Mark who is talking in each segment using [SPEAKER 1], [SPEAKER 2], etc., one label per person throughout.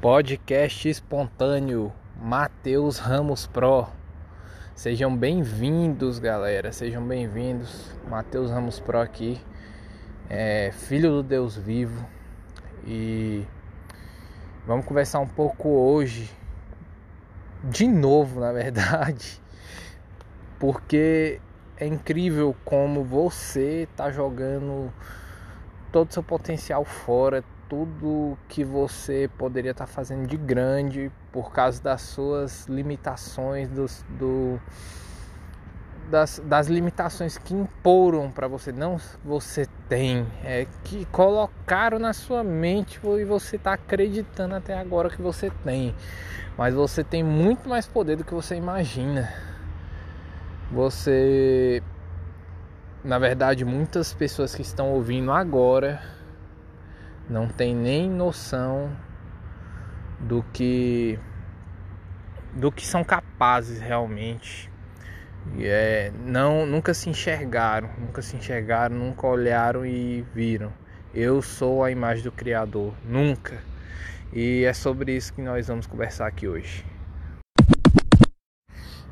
[SPEAKER 1] Podcast espontâneo Matheus Ramos Pro. Sejam bem-vindos, galera. Sejam bem-vindos. Matheus Ramos Pro aqui, é, filho do Deus vivo. E vamos conversar um pouco hoje, de novo, na verdade, porque é incrível como você tá jogando todo o seu potencial fora, tudo que você poderia estar fazendo de grande por causa das suas limitações, dos, do, das, das limitações que imporam para você, não você tem, é que colocaram na sua mente e você está acreditando até agora que você tem, mas você tem muito mais poder do que você imagina. Você, na verdade, muitas pessoas que estão ouvindo agora não tem nem noção do que do que são capazes realmente. E é não nunca se enxergaram nunca se enxergaram nunca olharam e viram. Eu sou a imagem do criador nunca. E é sobre isso que nós vamos conversar aqui hoje.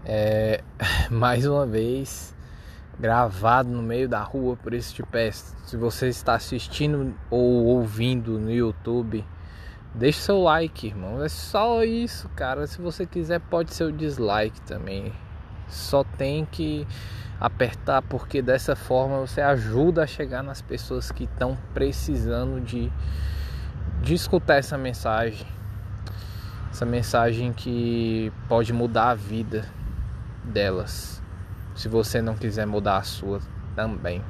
[SPEAKER 1] É, mais uma vez gravado no meio da rua, por isso te peço, se você está assistindo ou ouvindo no YouTube, deixe seu like, irmão. É só isso, cara. Se você quiser, pode ser o dislike também. Só tem que apertar, porque dessa forma você ajuda a chegar nas pessoas que estão precisando de, de escutar essa mensagem. Essa mensagem que pode mudar a vida delas se você não quiser mudar a sua também.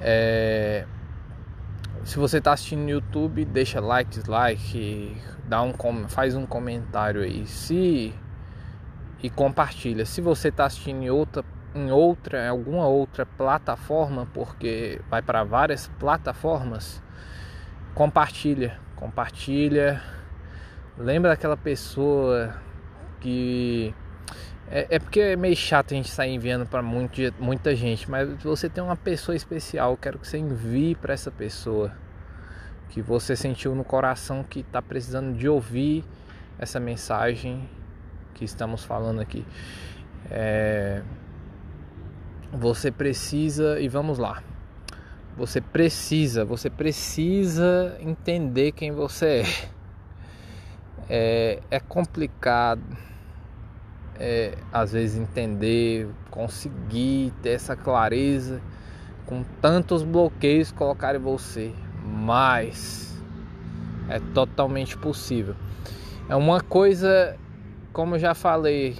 [SPEAKER 1] É... Se você está assistindo no YouTube, deixa like, dislike, dá um faz um comentário aí. Se e compartilha. Se você está assistindo em outra em outra, em alguma outra plataforma, porque vai para várias plataformas, compartilha, compartilha. Lembra daquela pessoa que é, é, porque é meio chato a gente sair enviando para muita gente, mas você tem uma pessoa especial, quero que você envie para essa pessoa que você sentiu no coração que está precisando de ouvir essa mensagem que estamos falando aqui. É, você precisa e vamos lá. Você precisa, você precisa entender quem você é. É, é complicado é, às vezes entender, conseguir ter essa clareza com tantos bloqueios colocar em você, mas é totalmente possível. É uma coisa, como eu já falei,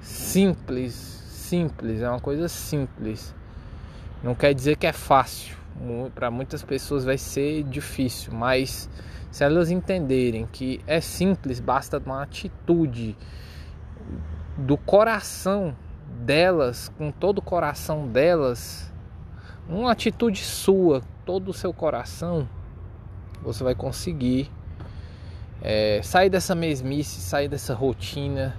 [SPEAKER 1] simples, simples, é uma coisa simples. Não quer dizer que é fácil. Para muitas pessoas vai ser difícil, mas se elas entenderem que é simples, basta uma atitude do coração delas, com todo o coração delas, uma atitude sua, todo o seu coração, você vai conseguir é, sair dessa mesmice, sair dessa rotina.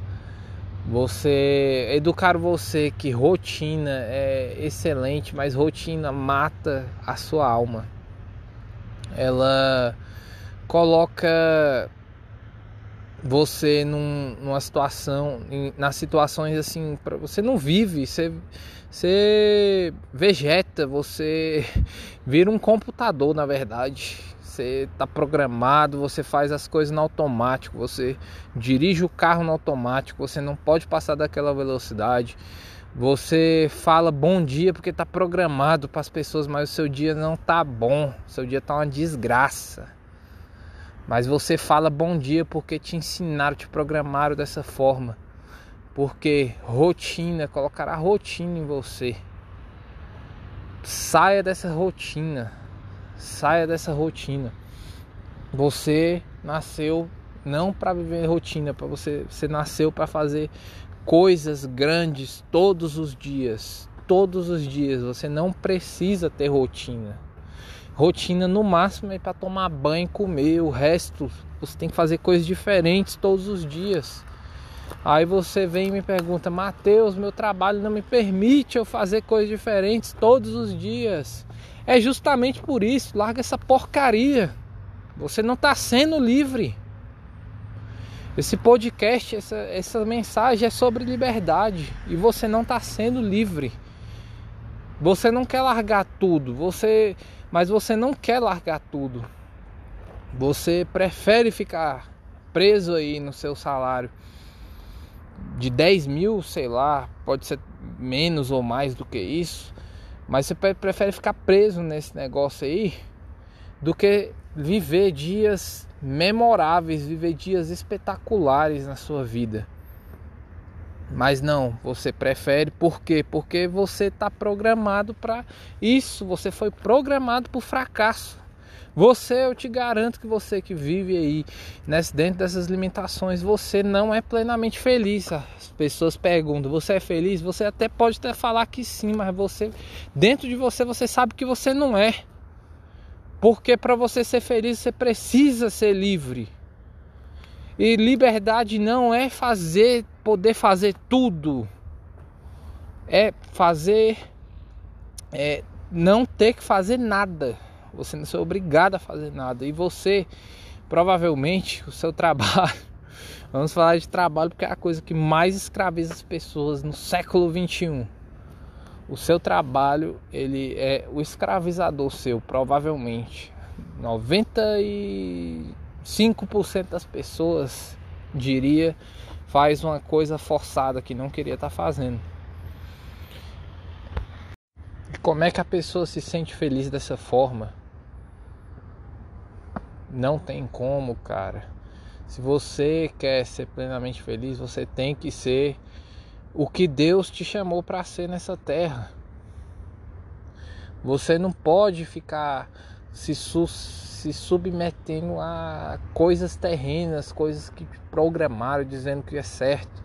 [SPEAKER 1] Você educar você que rotina é excelente, mas rotina mata a sua alma. Ela coloca você num, numa situação, em, nas situações assim, pra, você não vive, você, você vegeta, você vira um computador na verdade. Você está programado, você faz as coisas no automático, você dirige o carro no automático, você não pode passar daquela velocidade. Você fala bom dia porque está programado para as pessoas, mas o seu dia não está bom, seu dia está uma desgraça. Mas você fala bom dia porque te ensinaram, te programaram dessa forma. Porque rotina, colocará rotina em você. Saia dessa rotina. Saia dessa rotina. Você nasceu não para viver rotina, para você, você nasceu para fazer coisas grandes todos os dias. Todos os dias, você não precisa ter rotina. Rotina no máximo é para tomar banho comer, o resto você tem que fazer coisas diferentes todos os dias. Aí você vem e me pergunta, Mateus, meu trabalho não me permite eu fazer coisas diferentes todos os dias. É justamente por isso, larga essa porcaria. Você não está sendo livre. Esse podcast, essa, essa mensagem é sobre liberdade e você não está sendo livre. Você não quer largar tudo, você, mas você não quer largar tudo. Você prefere ficar preso aí no seu salário de 10 mil, sei lá, pode ser menos ou mais do que isso, mas você prefere ficar preso nesse negócio aí do que viver dias memoráveis, viver dias espetaculares na sua vida. Mas não, você prefere por quê? Porque você está programado para isso, você foi programado para o fracasso. Você, eu te garanto que você que vive aí nesse, dentro dessas limitações, você não é plenamente feliz. As pessoas perguntam: você é feliz? Você até pode até falar que sim, mas você, dentro de você, você sabe que você não é. Porque para você ser feliz, você precisa ser livre. E liberdade não é fazer, poder fazer tudo. É fazer, é não ter que fazer nada. Você não é obrigado a fazer nada. E você, provavelmente, o seu trabalho. Vamos falar de trabalho porque é a coisa que mais escraviza as pessoas no século 21 o seu trabalho ele é o escravizador seu, provavelmente. 95% das pessoas, diria, faz uma coisa forçada que não queria estar tá fazendo. E como é que a pessoa se sente feliz dessa forma? Não tem como, cara. Se você quer ser plenamente feliz, você tem que ser o que Deus te chamou para ser nessa terra. Você não pode ficar se, su se submetendo a coisas terrenas, coisas que programaram dizendo que é certo.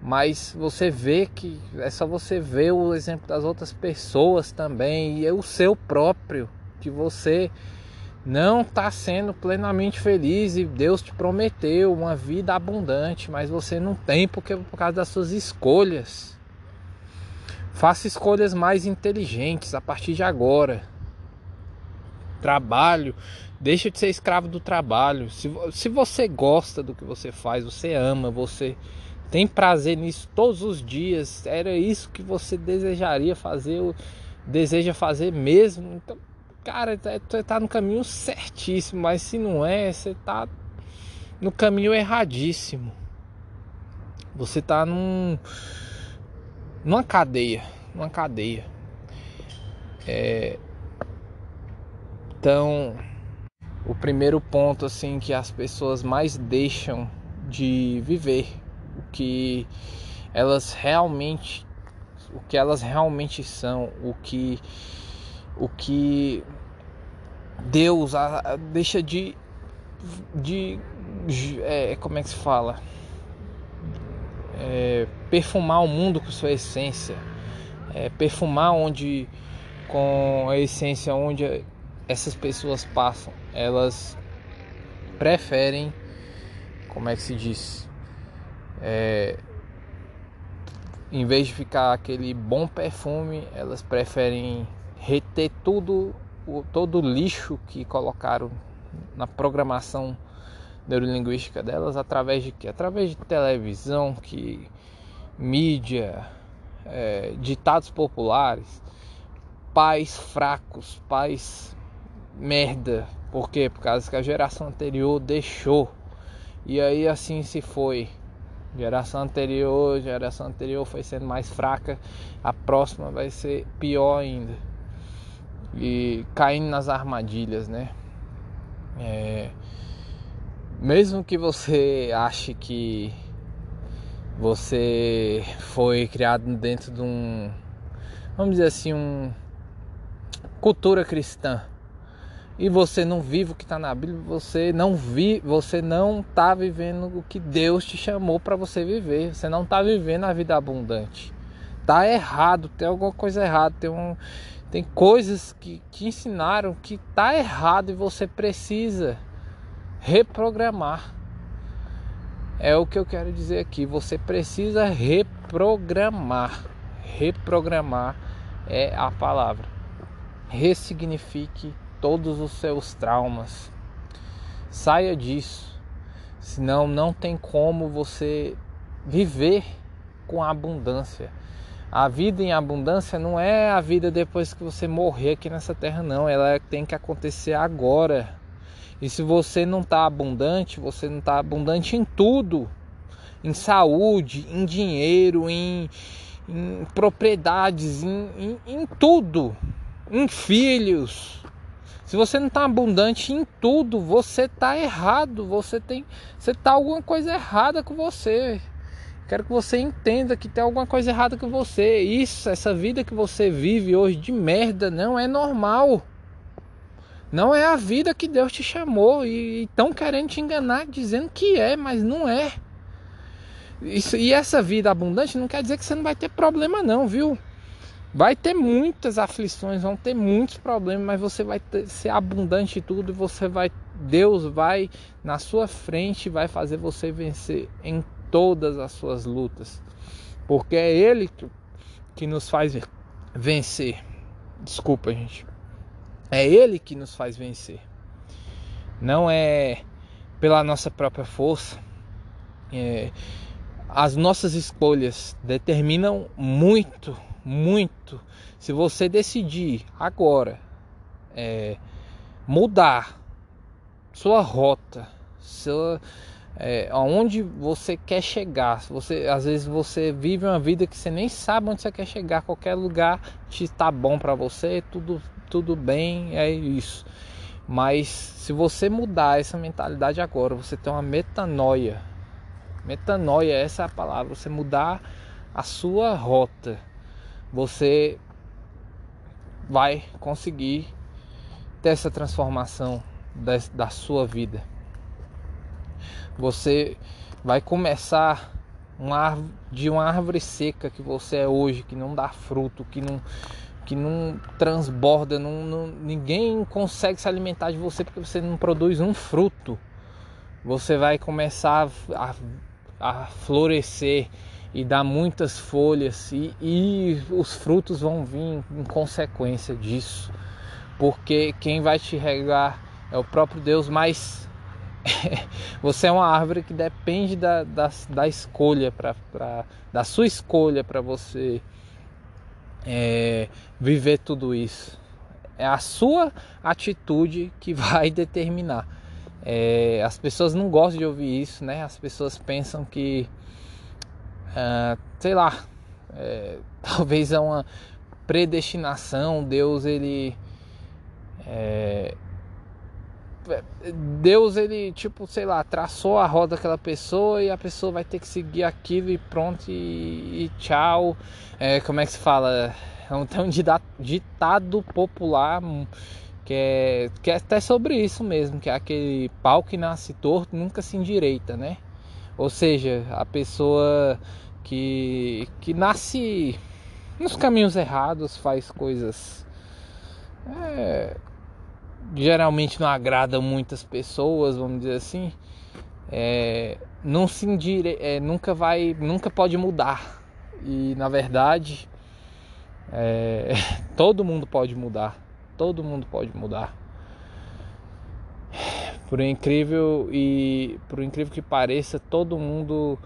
[SPEAKER 1] Mas você vê que é só você ver o exemplo das outras pessoas também e é o seu próprio que você não está sendo plenamente feliz e Deus te prometeu uma vida abundante, mas você não tem porque por causa das suas escolhas. Faça escolhas mais inteligentes a partir de agora. Trabalho, deixa de ser escravo do trabalho. Se, se você gosta do que você faz, você ama, você tem prazer nisso todos os dias, era isso que você desejaria fazer, deseja fazer mesmo, então cara, você tá, tá no caminho certíssimo, mas se não é, você tá no caminho erradíssimo. Você tá num numa cadeia, numa cadeia. É, então, o primeiro ponto assim que as pessoas mais deixam de viver, o que elas realmente o que elas realmente são, o que o que Deus deixa de, de é, como é que se fala? É, perfumar o mundo com sua essência. É, perfumar onde com a essência onde essas pessoas passam elas preferem como é que se diz é, em vez de ficar aquele bom perfume elas preferem reter tudo, o, todo o lixo que colocaram na programação neurolinguística delas através de que? Através de televisão, que mídia, é, ditados populares, pais fracos, pais merda. Por quê? Por causa que a geração anterior deixou. E aí assim se foi. Geração anterior, geração anterior foi sendo mais fraca, a próxima vai ser pior ainda e caindo nas armadilhas, né? É, mesmo que você ache que você foi criado dentro de um, vamos dizer assim, um cultura cristã e você não vive o que está na Bíblia, você não vi, você não está vivendo o que Deus te chamou para você viver. Você não está vivendo a vida abundante. Tá errado, tem alguma coisa errada, tem um tem coisas que te ensinaram que tá errado e você precisa reprogramar. É o que eu quero dizer aqui. Você precisa reprogramar. Reprogramar é a palavra. Ressignifique todos os seus traumas. Saia disso. Senão não tem como você viver com abundância. A vida em abundância não é a vida depois que você morrer aqui nessa terra, não. Ela tem que acontecer agora. E se você não está abundante, você não está abundante em tudo: em saúde, em dinheiro, em, em propriedades, em, em, em tudo, em filhos. Se você não está abundante em tudo, você está errado. Você tem, você está alguma coisa errada com você. Quero que você entenda que tem alguma coisa errada com você. Isso, essa vida que você vive hoje de merda não é normal. Não é a vida que Deus te chamou e estão querendo te enganar dizendo que é, mas não é. Isso, e essa vida abundante não quer dizer que você não vai ter problema não, viu? Vai ter muitas aflições, vão ter muitos problemas, mas você vai ter, ser abundante em tudo e você vai Deus vai na sua frente vai fazer você vencer em todas as suas lutas. Porque é ele que nos faz vencer. Desculpa, gente. É ele que nos faz vencer. Não é pela nossa própria força. É, as nossas escolhas determinam muito muito. Se você decidir agora é, mudar sua rota, sua, é, aonde você quer chegar. Você, às vezes você vive uma vida que você nem sabe onde você quer chegar. Qualquer lugar está bom para você, tudo, tudo bem, é isso. Mas se você mudar essa mentalidade agora, você tem uma metanoia. Metanoia, essa é a palavra. Você mudar a sua rota você vai conseguir ter essa transformação da, da sua vida. Você vai começar uma de uma árvore seca que você é hoje, que não dá fruto, que não, que não transborda, não, não, ninguém consegue se alimentar de você porque você não produz um fruto. Você vai começar a, a florescer e dá muitas folhas e, e os frutos vão vir em consequência disso, porque quem vai te regar é o próprio Deus, mas você é uma árvore que depende da, da, da escolha, pra, pra, da sua escolha para você é, viver tudo isso. É a sua atitude que vai determinar. É, as pessoas não gostam de ouvir isso, né? As pessoas pensam que ah, sei lá, é, talvez é uma predestinação, Deus ele é, Deus ele tipo sei lá traçou a roda daquela pessoa e a pessoa vai ter que seguir aquilo e pronto e, e tchau. É, como é que se fala? É tem um ditado popular que é, que é até sobre isso mesmo que é aquele pau que nasce torto nunca se endireita né ou seja a pessoa que, que nasce nos caminhos errados, faz coisas. É, geralmente não agrada muitas pessoas, vamos dizer assim. É, não se indire, é, nunca vai, nunca pode mudar. E na verdade, é, todo mundo pode mudar. Todo mundo pode mudar. Por incrível e por incrível que pareça, todo mundo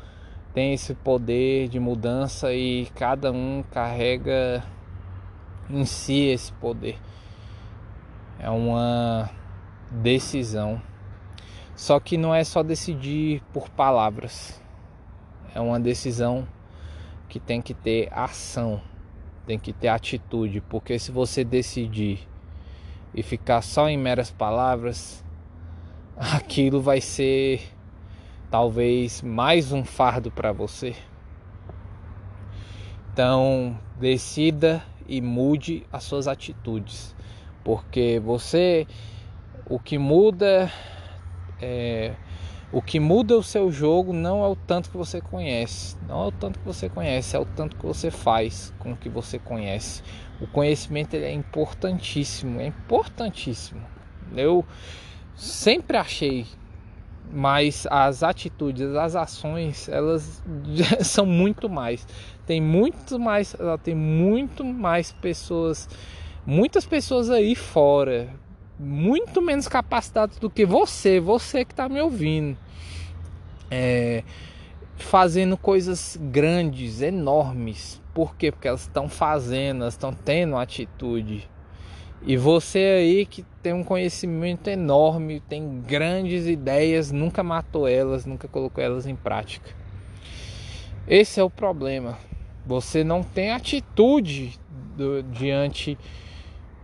[SPEAKER 1] tem esse poder de mudança e cada um carrega em si esse poder. É uma decisão. Só que não é só decidir por palavras. É uma decisão que tem que ter ação, tem que ter atitude, porque se você decidir e ficar só em meras palavras, aquilo vai ser talvez mais um fardo para você. Então, decida e mude as suas atitudes, porque você, o que muda, é, o que muda o seu jogo não é o tanto que você conhece, não é o tanto que você conhece, é o tanto que você faz com o que você conhece. O conhecimento é importantíssimo, é importantíssimo. Eu sempre achei mas as atitudes, as ações, elas são muito mais. Tem muito mais, tem muito mais pessoas, muitas pessoas aí fora, muito menos capacitadas do que você, você que está me ouvindo. é, fazendo coisas grandes, enormes. Por quê? Porque elas estão fazendo, elas estão tendo atitude. E você aí que tem um conhecimento enorme, tem grandes ideias, nunca matou elas, nunca colocou elas em prática. Esse é o problema. Você não tem atitude do, diante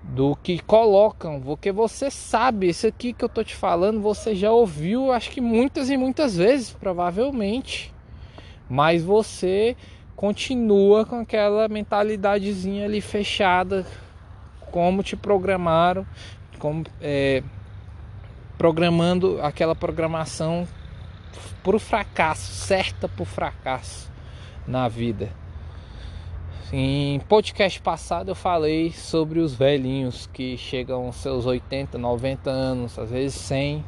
[SPEAKER 1] do que colocam, porque você sabe, isso aqui que eu tô te falando, você já ouviu, acho que muitas e muitas vezes, provavelmente. Mas você continua com aquela mentalidadezinha ali fechada, como te programaram, como é, programando aquela programação para o fracasso, certa para o fracasso na vida. Em podcast passado eu falei sobre os velhinhos que chegam aos seus 80, 90 anos, às vezes 100,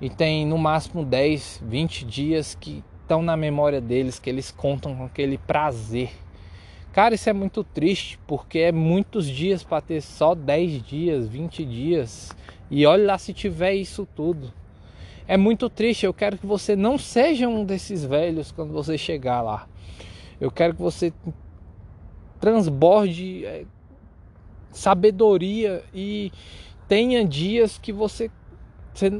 [SPEAKER 1] e tem no máximo 10, 20 dias que estão na memória deles, que eles contam com aquele prazer. Cara, isso é muito triste, porque é muitos dias para ter só 10 dias, 20 dias. E olha lá se tiver isso tudo. É muito triste, eu quero que você não seja um desses velhos quando você chegar lá. Eu quero que você transborde é, sabedoria e tenha dias que você, você,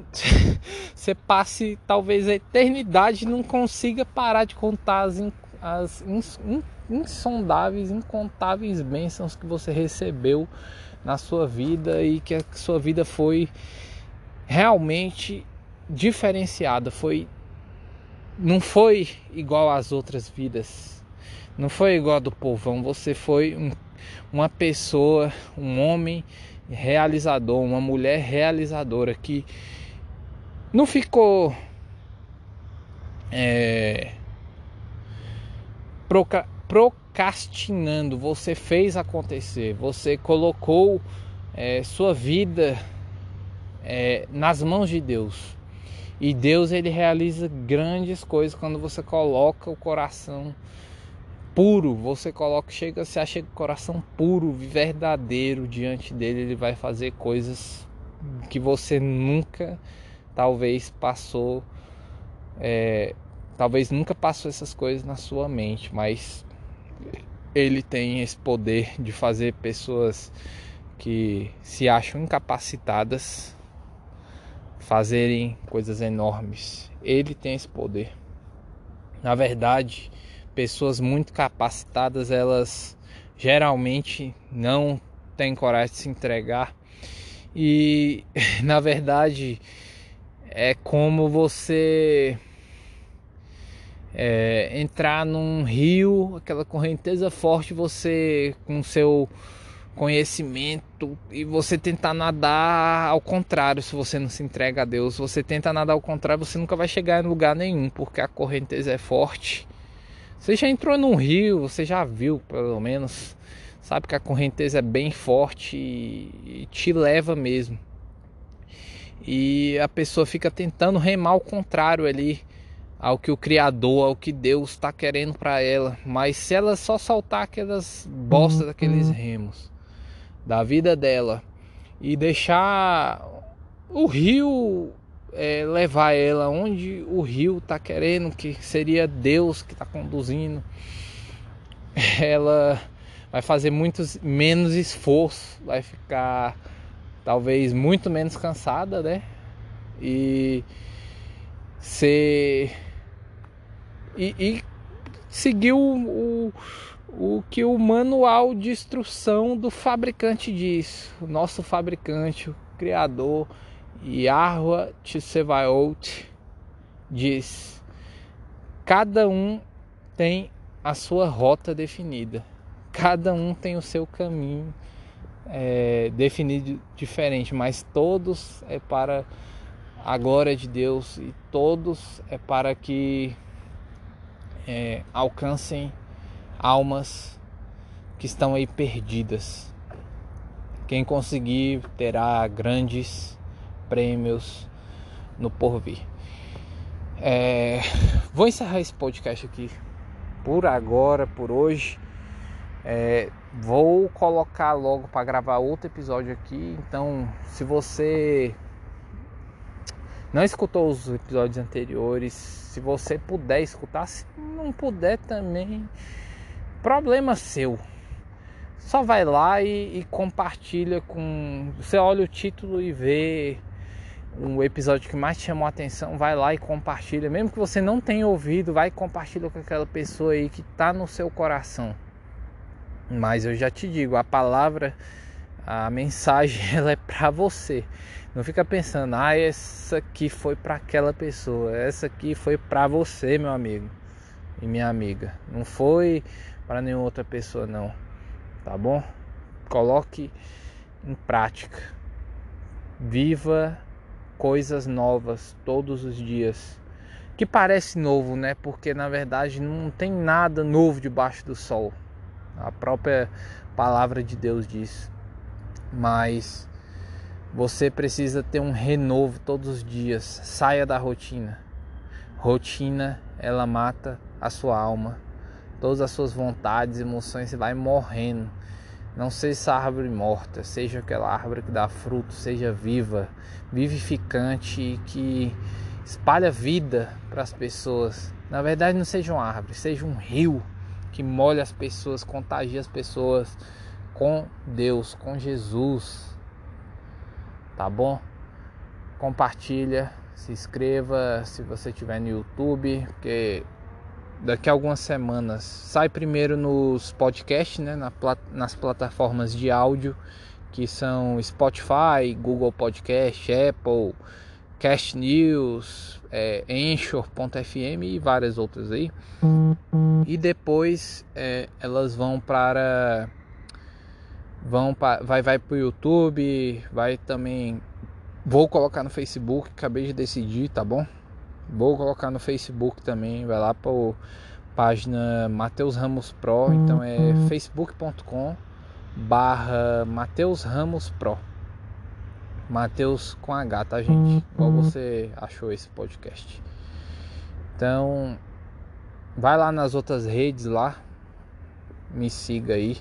[SPEAKER 1] você passe talvez a eternidade e não consiga parar de contar as, as insondáveis, incontáveis bênçãos que você recebeu na sua vida e que a sua vida foi realmente diferenciada, foi não foi igual às outras vidas não foi igual do povão, você foi um, uma pessoa, um homem realizador, uma mulher realizadora que não ficou é, procrastinando, você fez acontecer, você colocou é, sua vida é, nas mãos de Deus. E Deus ele realiza grandes coisas quando você coloca o coração puro, você coloca, chega, se acha o coração puro, verdadeiro diante dele, ele vai fazer coisas que você nunca, talvez passou, é, talvez nunca passou essas coisas na sua mente, mas ele tem esse poder de fazer pessoas que se acham incapacitadas fazerem coisas enormes. Ele tem esse poder. Na verdade, pessoas muito capacitadas, elas geralmente não têm coragem de se entregar. E na verdade é como você é, entrar num rio, aquela correnteza forte, você com seu conhecimento e você tentar nadar ao contrário, se você não se entrega a Deus, você tenta nadar ao contrário, você nunca vai chegar em lugar nenhum, porque a correnteza é forte você já entrou num rio, você já viu, pelo menos, sabe que a correnteza é bem forte e te leva mesmo. E a pessoa fica tentando remar ao contrário ali ao que o Criador, ao que Deus está querendo para ela. Mas se ela só soltar aquelas bostas uhum. daqueles remos da vida dela e deixar o rio é, levar ela onde o rio está querendo, que seria Deus que está conduzindo, ela vai fazer muitos menos esforço, vai ficar talvez muito menos cansada, né? E ser e, e seguir o, o, que o manual de instrução do fabricante diz, o nosso fabricante, o criador Yahweh Tsevaot diz: cada um tem a sua rota definida, cada um tem o seu caminho é, definido diferente, mas todos é para a glória de Deus e todos é para que é, alcancem almas que estão aí perdidas. Quem conseguir terá grandes prêmios no porvir. É, vou encerrar esse podcast aqui por agora, por hoje. É, vou colocar logo para gravar outro episódio aqui. Então, se você não escutou os episódios anteriores, se você puder escutar, se não puder também, problema seu. Só vai lá e, e compartilha com. Você olha o título e vê um episódio que mais te chamou a atenção, vai lá e compartilha. Mesmo que você não tenha ouvido, vai e compartilha com aquela pessoa aí que está no seu coração. Mas eu já te digo, a palavra, a mensagem, ela é para você. Não fica pensando, ah, essa aqui foi para aquela pessoa, essa aqui foi para você, meu amigo e minha amiga. Não foi para nenhuma outra pessoa, não. Tá bom? Coloque em prática. Viva coisas novas todos os dias. Que parece novo, né? Porque na verdade não tem nada novo debaixo do sol. A própria palavra de Deus diz. Mas você precisa ter um renovo todos os dias. Saia da rotina. Rotina, ela mata a sua alma. Todas as suas vontades, emoções, você vai morrendo. Não seja essa árvore morta, seja aquela árvore que dá fruto, seja viva, vivificante e que espalha vida para as pessoas. Na verdade, não seja uma árvore, seja um rio que molha as pessoas, contagia as pessoas com Deus, com Jesus. Tá bom? Compartilha, se inscreva se você estiver no YouTube, porque daqui a algumas semanas. Sai primeiro nos podcasts, né, nas plataformas de áudio, que são Spotify, Google Podcast, Apple, Cast News, é, Anchor.fm e várias outras aí. E depois é, elas vão para vão para vai vai para o YouTube, vai também vou colocar no Facebook, acabei de decidir, tá bom? Vou colocar no Facebook também, vai lá para a página Mateus Ramos Pro, então é uhum. facebook.com barra Mateus Ramos Pro. Mateus com H, tá gente? Igual uhum. você achou esse podcast. Então, vai lá nas outras redes lá, me siga aí.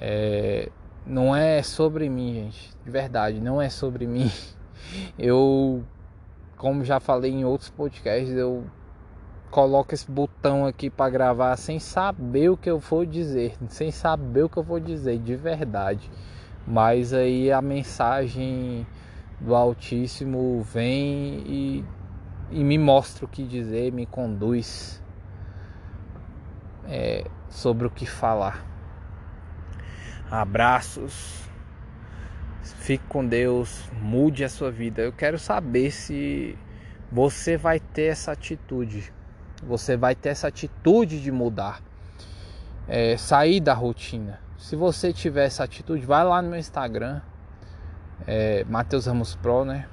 [SPEAKER 1] É, não é sobre mim, gente, de verdade, não é sobre mim. Eu como já falei em outros podcasts, eu coloco esse botão aqui para gravar sem saber o que eu vou dizer, sem saber o que eu vou dizer de verdade. Mas aí a mensagem do Altíssimo vem e, e me mostra o que dizer, me conduz é, sobre o que falar. Abraços Fique com Deus, mude a sua vida. Eu quero saber se você vai ter essa atitude. Você vai ter essa atitude de mudar, é, sair da rotina. Se você tiver essa atitude, vai lá no meu Instagram, é, Matheus Ramos Pro, né?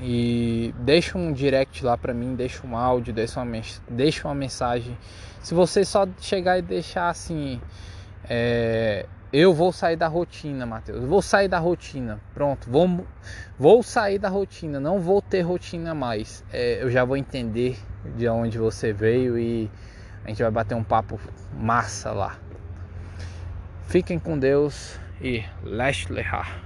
[SPEAKER 1] E deixa um direct lá para mim, deixa um áudio, deixa uma, deixa uma mensagem. Se você só chegar e deixar assim, é, eu vou sair da rotina, Matheus. Vou sair da rotina. Pronto, vou, vou sair da rotina. Não vou ter rotina mais. É, eu já vou entender de onde você veio e a gente vai bater um papo massa lá. Fiquem com Deus e Lesh Lehar.